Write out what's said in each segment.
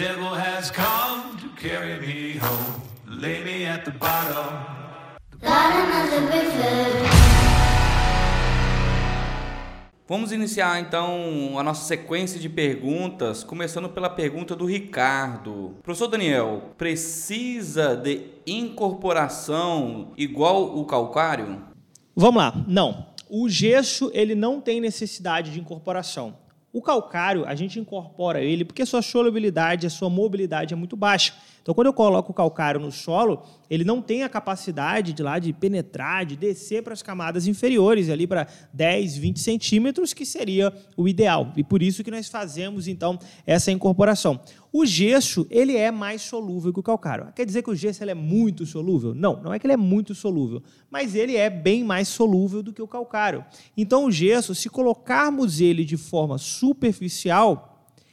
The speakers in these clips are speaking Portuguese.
devil has come to carry me home, lay me at the bottom. Bottom of the river. Vamos iniciar então a nossa sequência de perguntas, começando pela pergunta do Ricardo. Professor Daniel, precisa de incorporação igual o calcário? Vamos lá. Não. O gesso ele não tem necessidade de incorporação. O calcário, a gente incorpora ele porque sua solubilidade, a sua mobilidade é muito baixa. Então, quando eu coloco o calcário no solo, ele não tem a capacidade de lá de penetrar, de descer para as camadas inferiores, ali para 10, 20 centímetros, que seria o ideal. E por isso que nós fazemos, então, essa incorporação. O gesso, ele é mais solúvel que o calcário. Quer dizer que o gesso ele é muito solúvel? Não, não é que ele é muito solúvel, mas ele é bem mais solúvel do que o calcário. Então, o gesso, se colocarmos ele de forma superficial,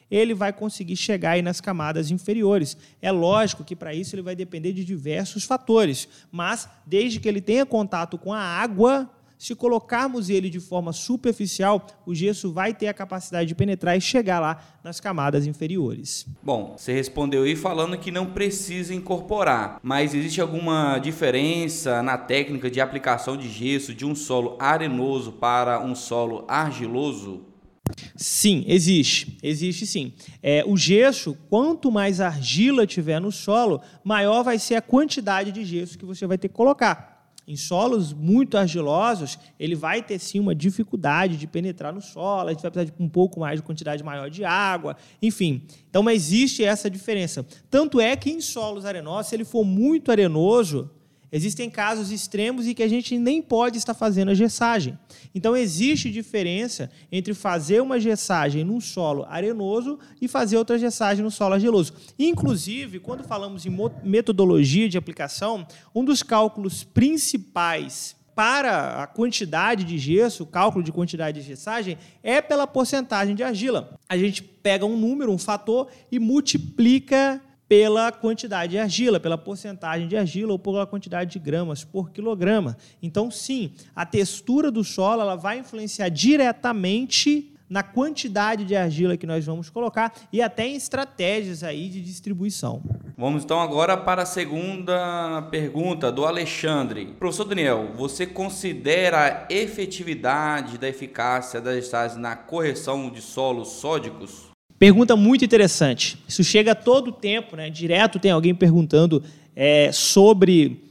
ele vai conseguir chegar aí nas camadas inferiores. É lógico que para isso ele vai depender de diversos fatores, mas desde que ele tenha contato com a água, se colocarmos ele de forma superficial, o gesso vai ter a capacidade de penetrar e chegar lá nas camadas inferiores. Bom, você respondeu aí falando que não precisa incorporar, mas existe alguma diferença na técnica de aplicação de gesso de um solo arenoso para um solo argiloso? Sim, existe. Existe sim. É, o gesso, quanto mais argila tiver no solo, maior vai ser a quantidade de gesso que você vai ter que colocar. Em solos muito argilosos, ele vai ter sim uma dificuldade de penetrar no solo, a gente vai precisar de um pouco mais de quantidade maior de água, enfim. Então, existe essa diferença. Tanto é que em solos arenosos, se ele for muito arenoso, Existem casos extremos em que a gente nem pode estar fazendo a gessagem. Então, existe diferença entre fazer uma gessagem num solo arenoso e fazer outra gessagem no solo argiloso. Inclusive, quando falamos em metodologia de aplicação, um dos cálculos principais para a quantidade de gesso, o cálculo de quantidade de gessagem, é pela porcentagem de argila. A gente pega um número, um fator, e multiplica pela quantidade de argila, pela porcentagem de argila ou pela quantidade de gramas por quilograma. Então, sim, a textura do solo ela vai influenciar diretamente na quantidade de argila que nós vamos colocar e até em estratégias aí de distribuição. Vamos então agora para a segunda pergunta do Alexandre. Professor Daniel, você considera a efetividade da eficácia das estados na correção de solos sódicos? Pergunta muito interessante. Isso chega todo o tempo, né? Direto tem alguém perguntando é, sobre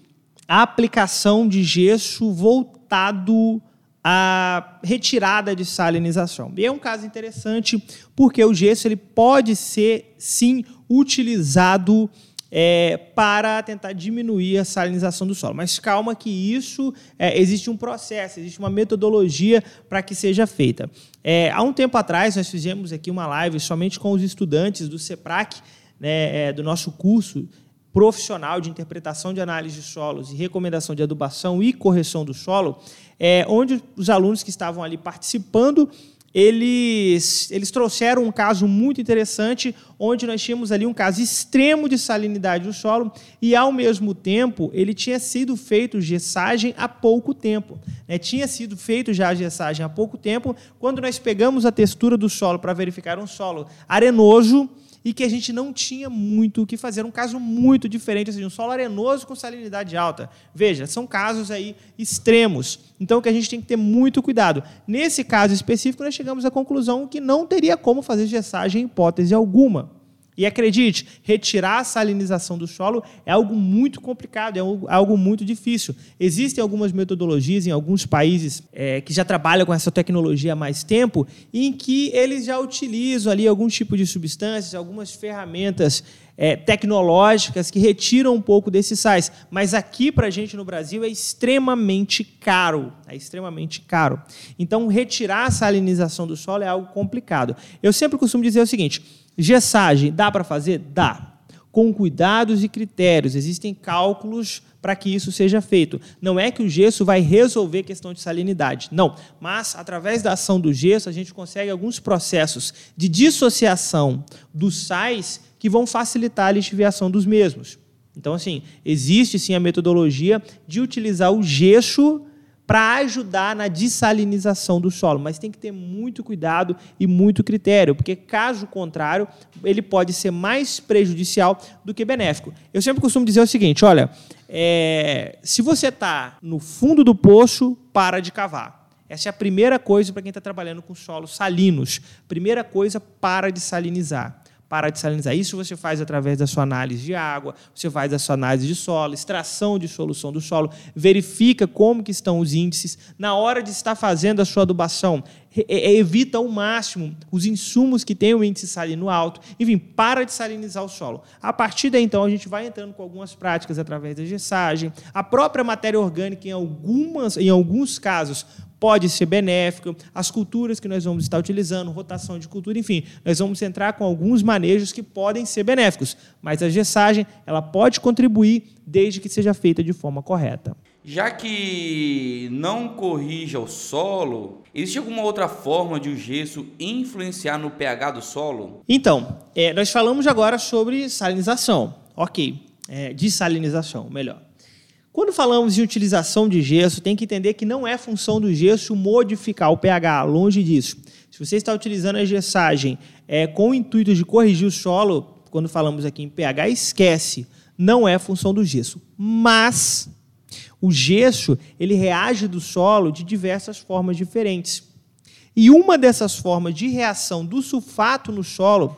a aplicação de gesso voltado à retirada de salinização. E é um caso interessante porque o gesso ele pode ser sim utilizado é, para tentar diminuir a salinização do solo. Mas calma que isso é, existe um processo, existe uma metodologia para que seja feita. É, há um tempo atrás nós fizemos aqui uma live somente com os estudantes do CEPRAC, né, é, do nosso curso profissional de interpretação de análise de solos e recomendação de adubação e correção do solo, é, onde os alunos que estavam ali participando eles, eles trouxeram um caso muito interessante, onde nós tínhamos ali um caso extremo de salinidade do solo e, ao mesmo tempo, ele tinha sido feito gessagem há pouco tempo. Né? Tinha sido feito já a gessagem há pouco tempo, quando nós pegamos a textura do solo para verificar um solo arenoso, e que a gente não tinha muito o que fazer. Era um caso muito diferente, ou seja, um solo arenoso com salinidade alta. Veja, são casos aí extremos. Então, que a gente tem que ter muito cuidado. Nesse caso específico, nós chegamos à conclusão que não teria como fazer gessagem em hipótese alguma. E acredite, retirar a salinização do solo é algo muito complicado, é algo muito difícil. Existem algumas metodologias em alguns países é, que já trabalham com essa tecnologia há mais tempo, em que eles já utilizam ali algum tipo de substâncias, algumas ferramentas é, tecnológicas que retiram um pouco desses sais. Mas aqui, para a gente no Brasil, é extremamente caro. É extremamente caro. Então, retirar a salinização do solo é algo complicado. Eu sempre costumo dizer o seguinte Gessagem, dá para fazer? Dá. Com cuidados e critérios. Existem cálculos para que isso seja feito. Não é que o gesso vai resolver a questão de salinidade. Não. Mas, através da ação do gesso, a gente consegue alguns processos de dissociação dos sais que vão facilitar a lixiviação dos mesmos. Então, assim, existe sim a metodologia de utilizar o gesso para ajudar na dessalinização do solo, mas tem que ter muito cuidado e muito critério, porque caso contrário, ele pode ser mais prejudicial do que benéfico. Eu sempre costumo dizer o seguinte: olha, é, se você está no fundo do poço, para de cavar. Essa é a primeira coisa para quem está trabalhando com solos salinos. Primeira coisa, para de salinizar para de salinizar. Isso você faz através da sua análise de água, você faz a sua análise de solo, extração de solução do solo, verifica como que estão os índices. Na hora de estar fazendo a sua adubação, evita ao máximo os insumos que têm o índice salino alto. Enfim, para de salinizar o solo. A partir daí, então, a gente vai entrando com algumas práticas através da gessagem. A própria matéria orgânica, em, algumas, em alguns casos, pode ser benéfico, as culturas que nós vamos estar utilizando, rotação de cultura, enfim, nós vamos entrar com alguns manejos que podem ser benéficos, mas a gessagem ela pode contribuir desde que seja feita de forma correta. Já que não corrija o solo, existe alguma outra forma de o gesso influenciar no pH do solo? Então, é, nós falamos agora sobre salinização. Ok, é, desalinização, melhor. Quando falamos em utilização de gesso, tem que entender que não é função do gesso modificar o pH, longe disso. Se você está utilizando a gessagem é, com o intuito de corrigir o solo, quando falamos aqui em pH, esquece, não é função do gesso. Mas o gesso ele reage do solo de diversas formas diferentes. E uma dessas formas de reação do sulfato no solo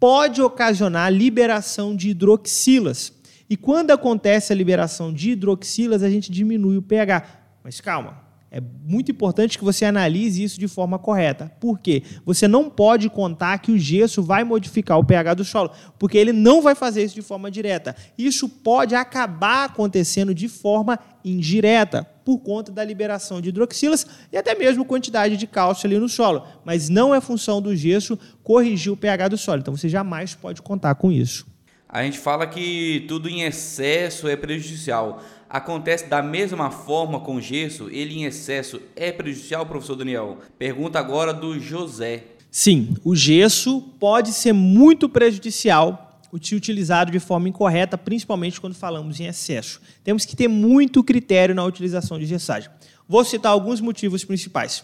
pode ocasionar liberação de hidroxilas e quando acontece a liberação de hidroxilas, a gente diminui o pH. Mas calma, é muito importante que você analise isso de forma correta. Por quê? Você não pode contar que o gesso vai modificar o pH do solo, porque ele não vai fazer isso de forma direta. Isso pode acabar acontecendo de forma indireta, por conta da liberação de hidroxilas e até mesmo quantidade de cálcio ali no solo. Mas não é função do gesso corrigir o pH do solo. Então você jamais pode contar com isso. A gente fala que tudo em excesso é prejudicial. Acontece da mesma forma com gesso? Ele em excesso é prejudicial, professor Daniel? Pergunta agora do José. Sim, o gesso pode ser muito prejudicial se utilizado de forma incorreta, principalmente quando falamos em excesso. Temos que ter muito critério na utilização de gessagem. Vou citar alguns motivos principais.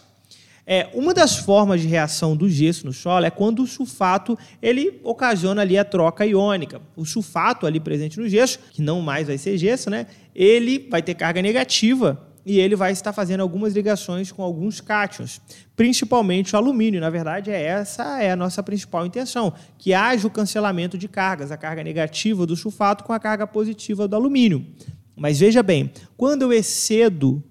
É, uma das formas de reação do gesso no solo é quando o sulfato ele ocasiona ali a troca iônica. O sulfato ali presente no gesso, que não mais vai ser gesso, né? Ele vai ter carga negativa e ele vai estar fazendo algumas ligações com alguns cátions, principalmente o alumínio. Na verdade, é essa é a nossa principal intenção, que haja o cancelamento de cargas, a carga negativa do sulfato com a carga positiva do alumínio. Mas veja bem, quando eu excedo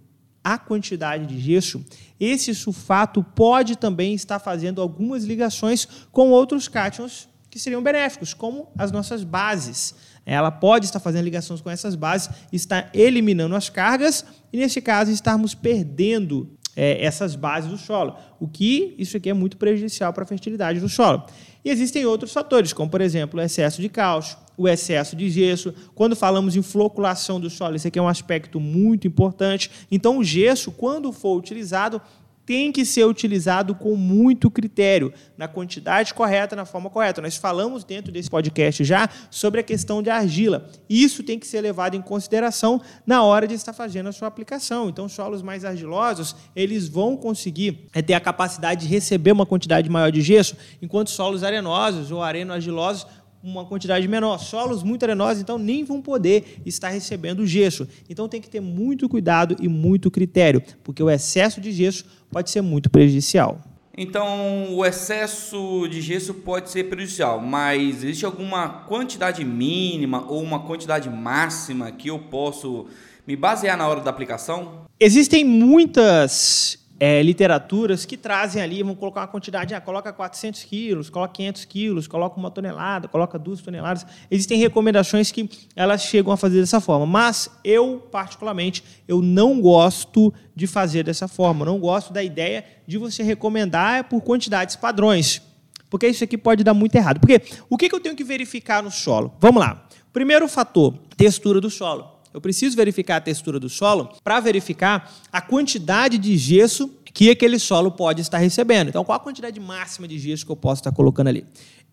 a quantidade de gesso, esse sulfato pode também estar fazendo algumas ligações com outros cátions que seriam benéficos, como as nossas bases. Ela pode estar fazendo ligações com essas bases, está eliminando as cargas e, nesse caso, estarmos perdendo é, essas bases do solo, o que isso aqui é muito prejudicial para a fertilidade do solo. E existem outros fatores, como, por exemplo, o excesso de cálcio, o excesso de gesso. Quando falamos em floculação do solo, esse aqui é um aspecto muito importante. Então, o gesso, quando for utilizado, tem que ser utilizado com muito critério, na quantidade correta, na forma correta. Nós falamos dentro desse podcast já sobre a questão de argila. Isso tem que ser levado em consideração na hora de estar fazendo a sua aplicação. Então, solos mais argilosos, eles vão conseguir é, ter a capacidade de receber uma quantidade maior de gesso, enquanto solos arenosos ou areno-argilosos uma quantidade menor. Solos muito arenosos, então, nem vão poder estar recebendo gesso. Então, tem que ter muito cuidado e muito critério, porque o excesso de gesso pode ser muito prejudicial. Então, o excesso de gesso pode ser prejudicial, mas existe alguma quantidade mínima ou uma quantidade máxima que eu posso me basear na hora da aplicação? Existem muitas é, literaturas que trazem ali, vão colocar uma quantidade, ah, coloca 400 quilos, coloca 500 quilos, coloca uma tonelada, coloca duas toneladas. Existem recomendações que elas chegam a fazer dessa forma, mas eu, particularmente, eu não gosto de fazer dessa forma, não gosto da ideia de você recomendar por quantidades padrões, porque isso aqui pode dar muito errado. Porque o que eu tenho que verificar no solo? Vamos lá. Primeiro fator, textura do solo. Eu preciso verificar a textura do solo para verificar a quantidade de gesso que aquele solo pode estar recebendo. Então, qual a quantidade máxima de gesso que eu posso estar colocando ali?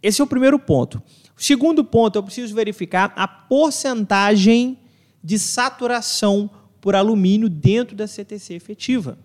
Esse é o primeiro ponto. O segundo ponto, eu preciso verificar a porcentagem de saturação por alumínio dentro da CTC efetiva.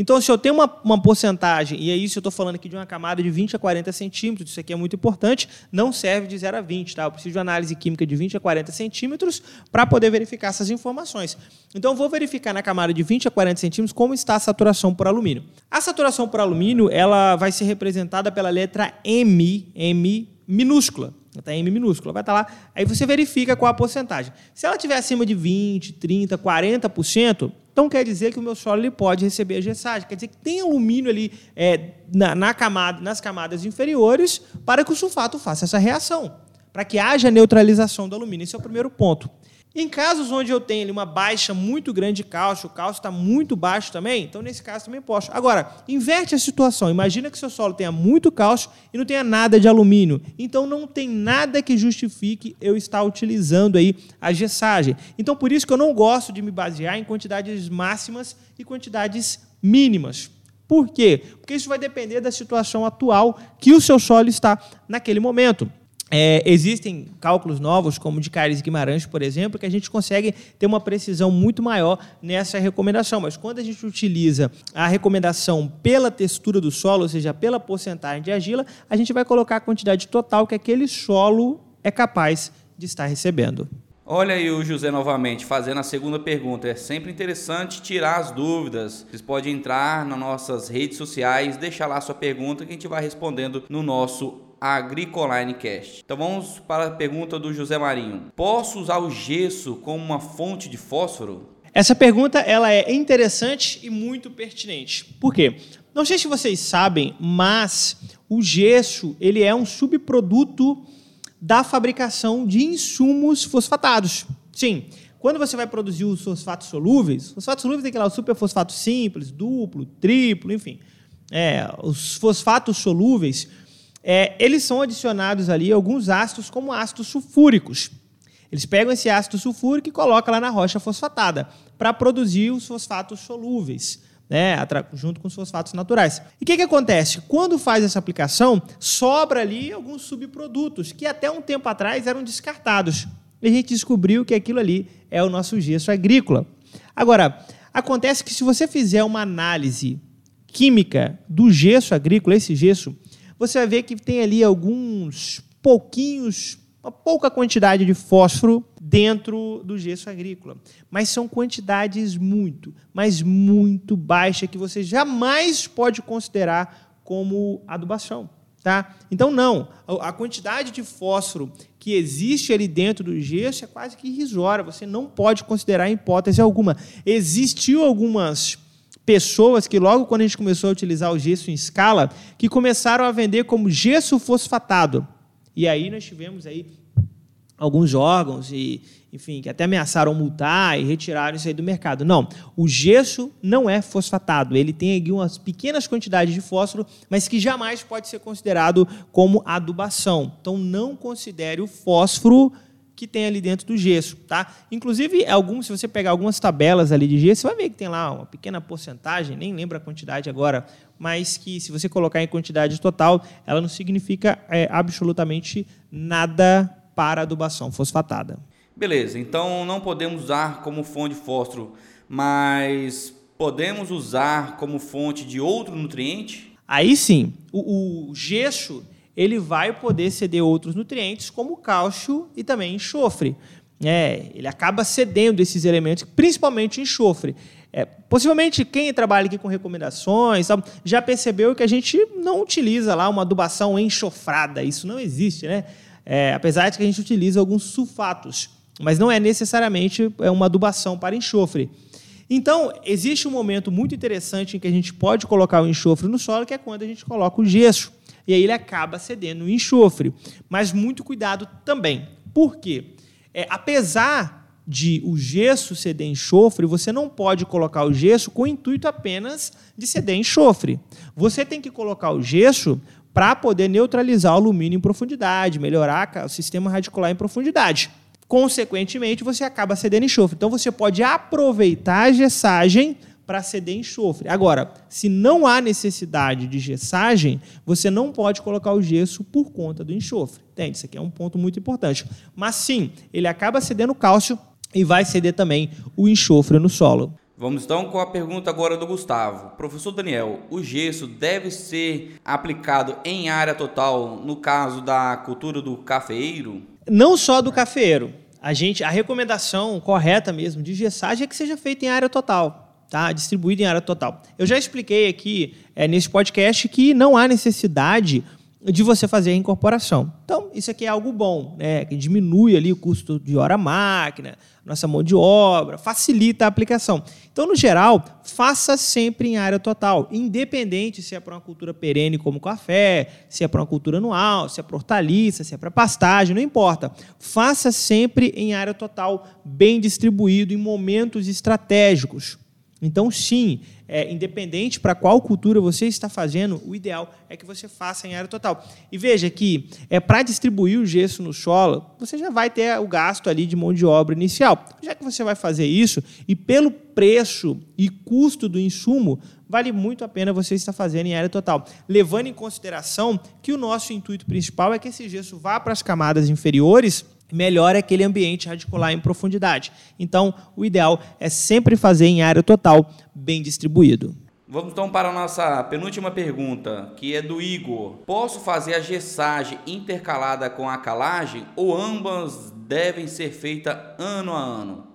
Então, se eu tenho uma, uma porcentagem, e é isso eu estou falando aqui de uma camada de 20 a 40 centímetros, isso aqui é muito importante, não serve de 0 a 20, tá? Eu preciso de análise química de 20 a 40 centímetros para poder verificar essas informações. Então, eu vou verificar na camada de 20 a 40 centímetros como está a saturação por alumínio. A saturação por alumínio ela vai ser representada pela letra M, M minúscula. Está M minúscula, vai estar tá lá. Aí você verifica qual a porcentagem. Se ela estiver acima de 20, 30, 40%, então quer dizer que o meu solo ele pode receber a gessagem. Quer dizer que tem alumínio ali é, na, na camada, nas camadas inferiores para que o sulfato faça essa reação. Para que haja neutralização do alumínio. Esse é o primeiro ponto. Em casos onde eu tenho ali, uma baixa muito grande de cálcio, o cálcio está muito baixo também, então nesse caso também posso. Agora, inverte a situação. Imagina que seu solo tenha muito cálcio e não tenha nada de alumínio. Então não tem nada que justifique eu estar utilizando aí a gessagem. Então por isso que eu não gosto de me basear em quantidades máximas e quantidades mínimas. Por quê? Porque isso vai depender da situação atual que o seu solo está naquele momento. É, existem cálculos novos, como de Caires Guimarães, por exemplo, que a gente consegue ter uma precisão muito maior nessa recomendação. Mas quando a gente utiliza a recomendação pela textura do solo, ou seja, pela porcentagem de argila, a gente vai colocar a quantidade total que aquele solo é capaz de estar recebendo. Olha aí o José novamente fazendo a segunda pergunta. É sempre interessante tirar as dúvidas. Vocês podem entrar nas nossas redes sociais, deixar lá sua pergunta que a gente vai respondendo no nosso Agricoline Cast. Então vamos para a pergunta do José Marinho. Posso usar o gesso como uma fonte de fósforo? Essa pergunta ela é interessante e muito pertinente. Por quê? Não sei se vocês sabem, mas o gesso ele é um subproduto da fabricação de insumos fosfatados. Sim, quando você vai produzir os fosfatos solúveis, os fosfatos solúveis tem que lá o superfosfato simples, duplo, triplo, enfim. É, os fosfatos solúveis é, eles são adicionados ali alguns ácidos como ácidos sulfúricos. Eles pegam esse ácido sulfúrico e colocam lá na rocha fosfatada para produzir os fosfatos solúveis, né, junto com os fosfatos naturais. E o que, que acontece? Quando faz essa aplicação, sobra ali alguns subprodutos que até um tempo atrás eram descartados. E a gente descobriu que aquilo ali é o nosso gesso agrícola. Agora, acontece que se você fizer uma análise química do gesso agrícola, esse gesso, você vai ver que tem ali alguns pouquinhos, uma pouca quantidade de fósforo dentro do gesso agrícola. Mas são quantidades muito, mas muito baixas que você jamais pode considerar como adubação. Tá? Então, não. A quantidade de fósforo que existe ali dentro do gesso é quase que irrisória. Você não pode considerar em hipótese alguma. Existiu algumas pessoas que logo quando a gente começou a utilizar o gesso em escala, que começaram a vender como gesso fosfatado. E aí nós tivemos aí alguns órgãos e, enfim, que até ameaçaram multar e retiraram isso aí do mercado. Não, o gesso não é fosfatado. Ele tem aqui umas pequenas quantidades de fósforo, mas que jamais pode ser considerado como adubação. Então não considere o fósforo que tem ali dentro do gesso, tá? Inclusive, alguns, se você pegar algumas tabelas ali de gesso, você vai ver que tem lá uma pequena porcentagem, nem lembro a quantidade agora, mas que se você colocar em quantidade total, ela não significa é, absolutamente nada para adubação fosfatada. Beleza, então não podemos usar como fonte de fósforo, mas podemos usar como fonte de outro nutriente? Aí sim, o, o gesso ele vai poder ceder outros nutrientes, como cálcio e também enxofre. É, ele acaba cedendo esses elementos, principalmente enxofre. É, possivelmente quem trabalha aqui com recomendações já percebeu que a gente não utiliza lá uma adubação enxofrada, isso não existe, né? É, apesar de que a gente utiliza alguns sulfatos, mas não é necessariamente é uma adubação para enxofre. Então, existe um momento muito interessante em que a gente pode colocar o enxofre no solo, que é quando a gente coloca o gesso e aí ele acaba cedendo o enxofre. Mas muito cuidado também. Por quê? É, apesar de o gesso ceder enxofre, você não pode colocar o gesso com o intuito apenas de ceder enxofre. Você tem que colocar o gesso para poder neutralizar o alumínio em profundidade, melhorar o sistema radicular em profundidade. Consequentemente, você acaba cedendo enxofre. Então, você pode aproveitar a gessagem para ceder enxofre. Agora, se não há necessidade de gessagem, você não pode colocar o gesso por conta do enxofre. Entende? Isso aqui é um ponto muito importante. Mas sim, ele acaba cedendo cálcio e vai ceder também o enxofre no solo. Vamos então com a pergunta agora do Gustavo. Professor Daniel, o gesso deve ser aplicado em área total no caso da cultura do cafeeiro? Não só do cafeeiro. A gente, a recomendação correta mesmo de gessagem é que seja feita em área total, tá? Distribuído em área total. Eu já expliquei aqui é, nesse podcast que não há necessidade de você fazer a incorporação. Então, isso aqui é algo bom, né? que diminui ali o custo de hora máquina, nossa mão de obra, facilita a aplicação. Então, no geral, faça sempre em área total, independente se é para uma cultura perene como café, se é para uma cultura anual, se é para hortaliça, se é para pastagem, não importa. Faça sempre em área total, bem distribuído em momentos estratégicos. Então, sim, é, independente para qual cultura você está fazendo, o ideal é que você faça em área total. E veja que é para distribuir o gesso no solo, você já vai ter o gasto ali de mão de obra inicial. Já que você vai fazer isso, e pelo preço e custo do insumo, vale muito a pena você estar fazendo em área total. Levando em consideração que o nosso intuito principal é que esse gesso vá para as camadas inferiores melhor é aquele ambiente radicular em profundidade. Então, o ideal é sempre fazer em área total, bem distribuído. Vamos então para a nossa penúltima pergunta, que é do Igor. Posso fazer a gessagem intercalada com a calagem ou ambas devem ser feitas ano a ano?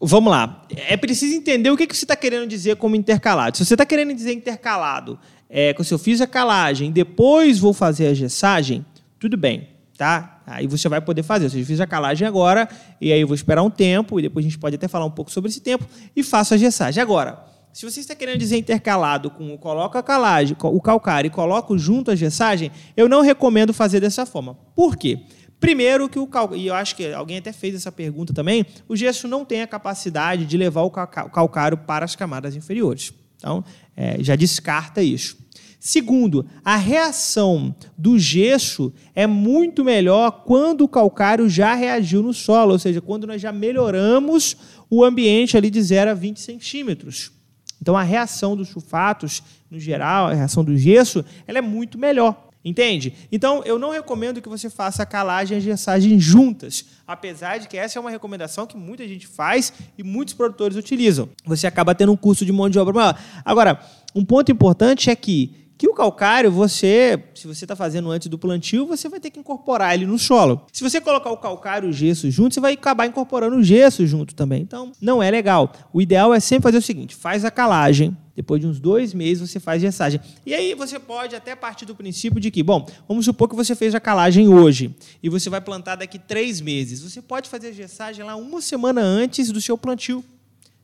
Vamos lá. É preciso entender o que você está querendo dizer como intercalado. Se você está querendo dizer intercalado, é, se eu fiz a calagem, depois vou fazer a gessagem, tudo bem, tá? Aí você vai poder fazer. Ou seja, fiz a calagem agora, e aí eu vou esperar um tempo, e depois a gente pode até falar um pouco sobre esse tempo, e faço a gessagem. Agora, se você está querendo dizer intercalado com coloca a calagem, o calcário e coloco junto a gessagem, eu não recomendo fazer dessa forma. Por quê? Primeiro que o calcário, e eu acho que alguém até fez essa pergunta também, o gesso não tem a capacidade de levar o calcário para as camadas inferiores. Então, é, já descarta isso. Segundo, a reação do gesso é muito melhor quando o calcário já reagiu no solo, ou seja, quando nós já melhoramos o ambiente ali de 0 a 20 centímetros. Então, a reação dos sulfatos, no geral, a reação do gesso, ela é muito melhor. Entende? Então, eu não recomendo que você faça a calagem e a gessagem juntas, apesar de que essa é uma recomendação que muita gente faz e muitos produtores utilizam. Você acaba tendo um custo de mão de obra maior. Agora, um ponto importante é que que o calcário, você, se você está fazendo antes do plantio, você vai ter que incorporar ele no solo. Se você colocar o calcário e o gesso junto, você vai acabar incorporando o gesso junto também. Então, não é legal. O ideal é sempre fazer o seguinte: faz a calagem, depois de uns dois meses você faz gessagem. E aí você pode até partir do princípio de que, bom, vamos supor que você fez a calagem hoje e você vai plantar daqui três meses. Você pode fazer a gessagem lá uma semana antes do seu plantio.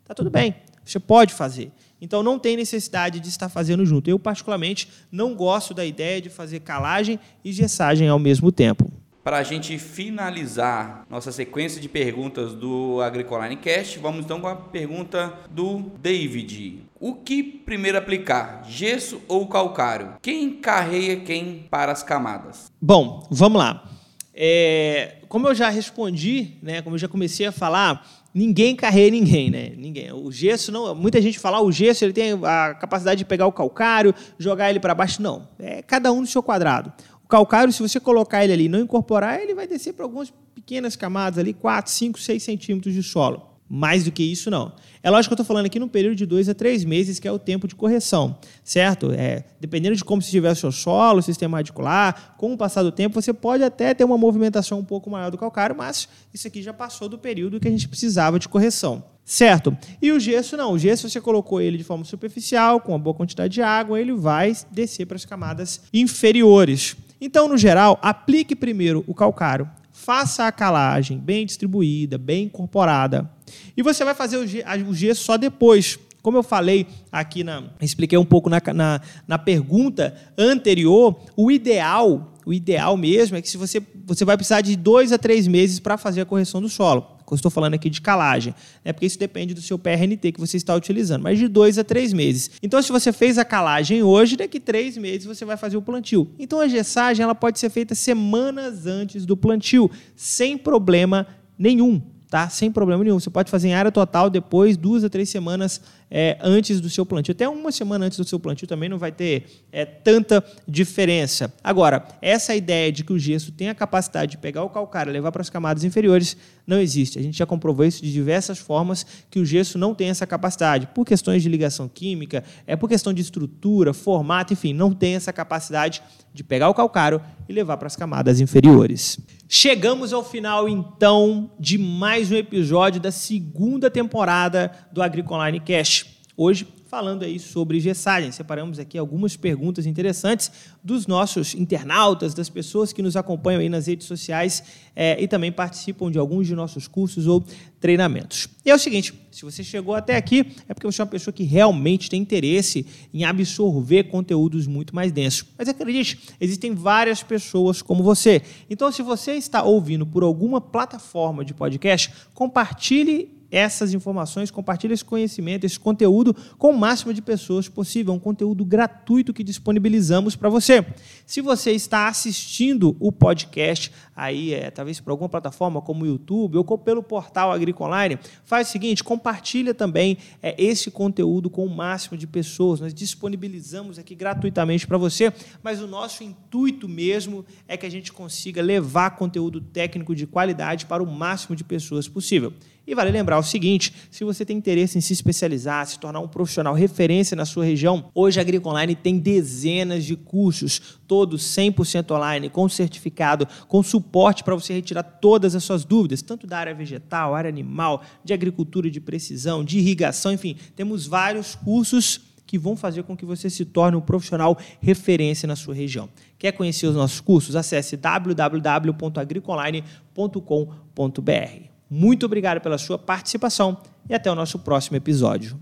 Tá tudo bem, você pode fazer. Então não tem necessidade de estar fazendo junto. Eu, particularmente, não gosto da ideia de fazer calagem e gessagem ao mesmo tempo. Para a gente finalizar nossa sequência de perguntas do Agricoline Cast, vamos então com a pergunta do David. O que primeiro aplicar, gesso ou calcário? Quem carreia quem para as camadas? Bom, vamos lá. É, como eu já respondi, né, como eu já comecei a falar, ninguém carrega ninguém, né? Ninguém. O gesso não. Muita gente fala, ah, o gesso ele tem a capacidade de pegar o calcário, jogar ele para baixo. Não. É cada um no seu quadrado. O calcário, se você colocar ele ali e não incorporar, ele vai descer para algumas pequenas camadas ali, 4, 5, 6 centímetros de solo. Mais do que isso, não. É lógico que eu estou falando aqui num período de dois a três meses, que é o tempo de correção, certo? É, dependendo de como estiver o seu solo, o sistema radicular, com o passar do tempo, você pode até ter uma movimentação um pouco maior do calcário, mas isso aqui já passou do período que a gente precisava de correção. Certo? E o gesso não. O gesso você colocou ele de forma superficial, com uma boa quantidade de água, ele vai descer para as camadas inferiores. Então, no geral, aplique primeiro o calcário, faça a calagem bem distribuída, bem incorporada. E você vai fazer o gesso só depois. Como eu falei aqui, na, expliquei um pouco na, na, na pergunta anterior, o ideal, o ideal mesmo é que se você, você vai precisar de dois a três meses para fazer a correção do solo estou falando aqui de calagem, né? porque isso depende do seu PRNT que você está utilizando, mas de dois a três meses. Então, se você fez a calagem hoje, daqui três meses você vai fazer o plantio. Então, a gessagem ela pode ser feita semanas antes do plantio, sem problema nenhum. tá? Sem problema nenhum. Você pode fazer em área total depois, duas a três semanas é, antes do seu plantio. Até uma semana antes do seu plantio também não vai ter é, tanta diferença. Agora, essa ideia de que o gesso tem a capacidade de pegar o calcário e levar para as camadas inferiores não existe. A gente já comprovou isso de diversas formas que o gesso não tem essa capacidade. Por questões de ligação química, é por questão de estrutura, formato, enfim, não tem essa capacidade de pegar o calcário e levar para as camadas inferiores. Chegamos ao final, então, de mais um episódio da segunda temporada do Agricoline Cash. Hoje, falando aí sobre gessagem. Separamos aqui algumas perguntas interessantes dos nossos internautas, das pessoas que nos acompanham aí nas redes sociais é, e também participam de alguns de nossos cursos ou treinamentos. E é o seguinte, se você chegou até aqui, é porque você é uma pessoa que realmente tem interesse em absorver conteúdos muito mais densos. Mas acredite, existem várias pessoas como você. Então, se você está ouvindo por alguma plataforma de podcast, compartilhe essas informações, compartilhe esse conhecimento, esse conteúdo com o máximo de pessoas possível. É um conteúdo gratuito que disponibilizamos para você. Se você está assistindo o podcast aí, é, talvez por alguma plataforma como o YouTube ou pelo portal Agricoline, faz o seguinte, compartilha também é, esse conteúdo com o máximo de pessoas. Nós disponibilizamos aqui gratuitamente para você, mas o nosso intuito mesmo é que a gente consiga levar conteúdo técnico de qualidade para o máximo de pessoas possível. E vale lembrar o seguinte: se você tem interesse em se especializar, se tornar um profissional referência na sua região, hoje a Agricoline tem dezenas de cursos, todos 100% online, com certificado, com suporte para você retirar todas as suas dúvidas, tanto da área vegetal, área animal, de agricultura de precisão, de irrigação, enfim, temos vários cursos que vão fazer com que você se torne um profissional referência na sua região. Quer conhecer os nossos cursos? Acesse www.agricoline.com.br. Muito obrigado pela sua participação e até o nosso próximo episódio.